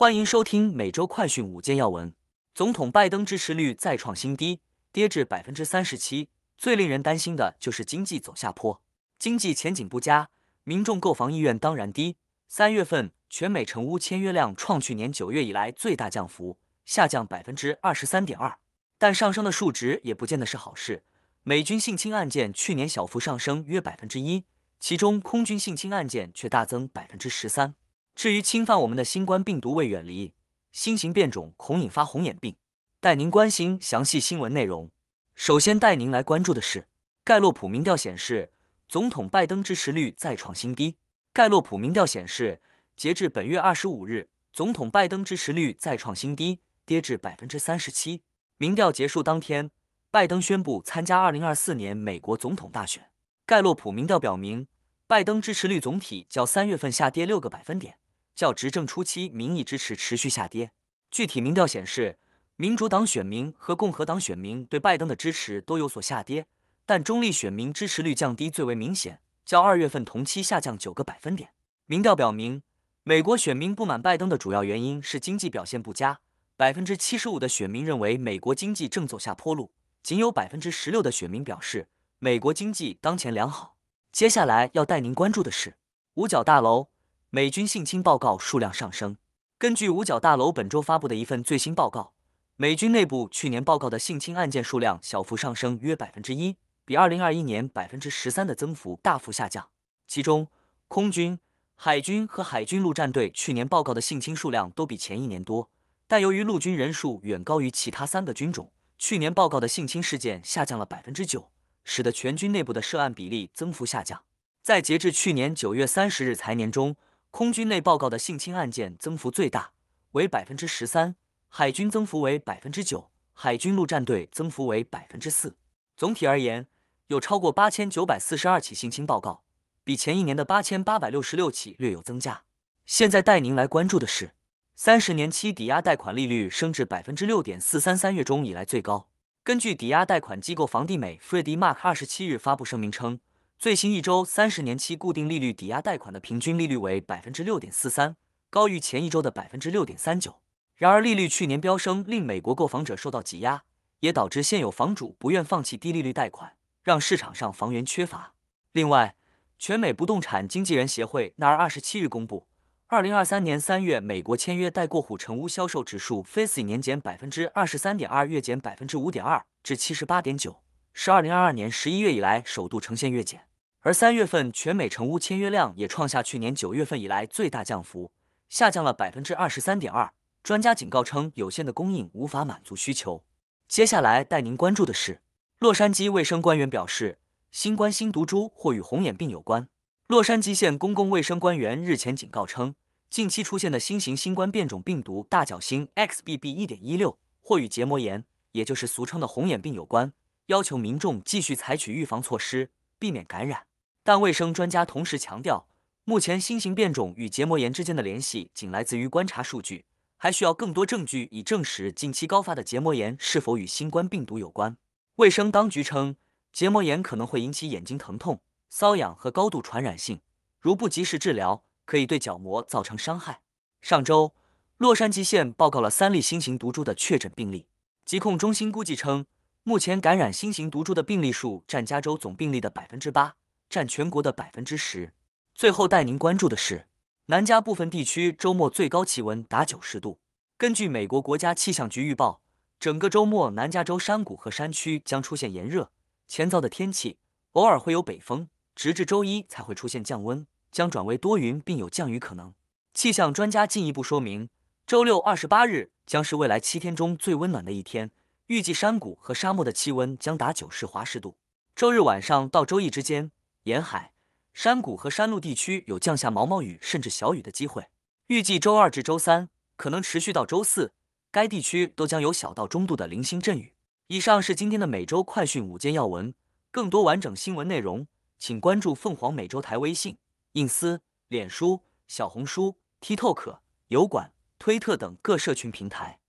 欢迎收听每周快讯五件要闻。总统拜登支持率再创新低，跌至百分之三十七。最令人担心的就是经济走下坡，经济前景不佳，民众购房意愿当然低。三月份全美成屋签约量创去年九月以来最大降幅，下降百分之二十三点二。但上升的数值也不见得是好事。美军性侵案件去年小幅上升约百分之一，其中空军性侵案件却大增百分之十三。至于侵犯我们的新冠病毒未远离，新型变种恐引发红眼病，带您关心详细新闻内容。首先带您来关注的是，盖洛普民调显示，总统拜登支持率再创新低。盖洛普民调显示，截至本月二十五日，总统拜登支持率再创新低，跌至百分之三十七。民调结束当天，拜登宣布参加二零二四年美国总统大选。盖洛普民调表明，拜登支持率总体较三月份下跌六个百分点，较执政初期民意支持持续下跌。具体民调显示。民主党选民和共和党选民对拜登的支持都有所下跌，但中立选民支持率降低最为明显，较二月份同期下降九个百分点。民调表明，美国选民不满拜登的主要原因是经济表现不佳，百分之七十五的选民认为美国经济正走下坡路，仅有百分之十六的选民表示美国经济当前良好。接下来要带您关注的是五角大楼美军性侵报告数量上升。根据五角大楼本周发布的一份最新报告。美军内部去年报告的性侵案件数量小幅上升约百分之一，比二零二一年百分之十三的增幅大幅下降。其中，空军、海军和海军陆战队去年报告的性侵数量都比前一年多，但由于陆军人数远高于其他三个军种，去年报告的性侵事件下降了百分之九，使得全军内部的涉案比例增幅下降。在截至去年九月三十日财年中，空军内报告的性侵案件增幅最大，为百分之十三。海军增幅为百分之九，海军陆战队增幅为百分之四。总体而言，有超过八千九百四十二起性侵报告，比前一年的八千八百六十六起略有增加。现在带您来关注的是，三十年期抵押贷款利率升至百分之六点四三，三月中以来最高。根据抵押贷款机构房地美 （Freddie Mac） 二十七日发布声明称，最新一周三十年期固定利率抵押贷款的平均利率为百分之六点四三，高于前一周的百分之六点三九。然而，利率去年飙升，令美国购房者受到挤压，也导致现有房主不愿放弃低利率贷款，让市场上房源缺乏。另外，全美不动产经纪人协会 NAR 二十七日公布，二零二三年三月美国签约待过户成屋销售指数 FASE 年减百分之二十三点二，月减百分之五点二，至七十八点九，是二零二二年十一月以来首度呈现月减。而三月份全美成屋签约量也创下去年九月份以来最大降幅，下降了百分之二十三点二。专家警告称，有限的供应无法满足需求。接下来带您关注的是，洛杉矶卫生官员表示，新冠新毒株或与红眼病有关。洛杉矶县公共卫生官员日前警告称，近期出现的新型新冠变种病毒大角星 XBB.1.16 或与结膜炎，也就是俗称的红眼病有关，要求民众继续采取预防措施，避免感染。但卫生专家同时强调，目前新型变种与结膜炎之间的联系仅来自于观察数据。还需要更多证据以证实近期高发的结膜炎是否与新冠病毒有关。卫生当局称，结膜炎可能会引起眼睛疼痛、瘙痒和高度传染性，如不及时治疗，可以对角膜造成伤害。上周，洛杉矶县报告了三例新型毒株的确诊病例。疾控中心估计称，目前感染新型毒株的病例数占加州总病例的百分之八，占全国的百分之十。最后带您关注的是。南加部分地区周末最高气温达九十度。根据美国国家气象局预报，整个周末南加州山谷和山区将出现炎热、前燥的天气，偶尔会有北风，直至周一才会出现降温，将转为多云并有降雨可能。气象专家进一步说明，周六二十八日将是未来七天中最温暖的一天，预计山谷和沙漠的气温将达九十华氏度。周日晚上到周一之间，沿海。山谷和山路地区有降下毛毛雨甚至小雨的机会，预计周二至周三可能持续到周四，该地区都将有小到中度的零星阵雨。以上是今天的每周快讯五件要闻，更多完整新闻内容，请关注凤凰美洲台微信、隐私、脸书、小红书、TikTok、油管、推特等各社群平台。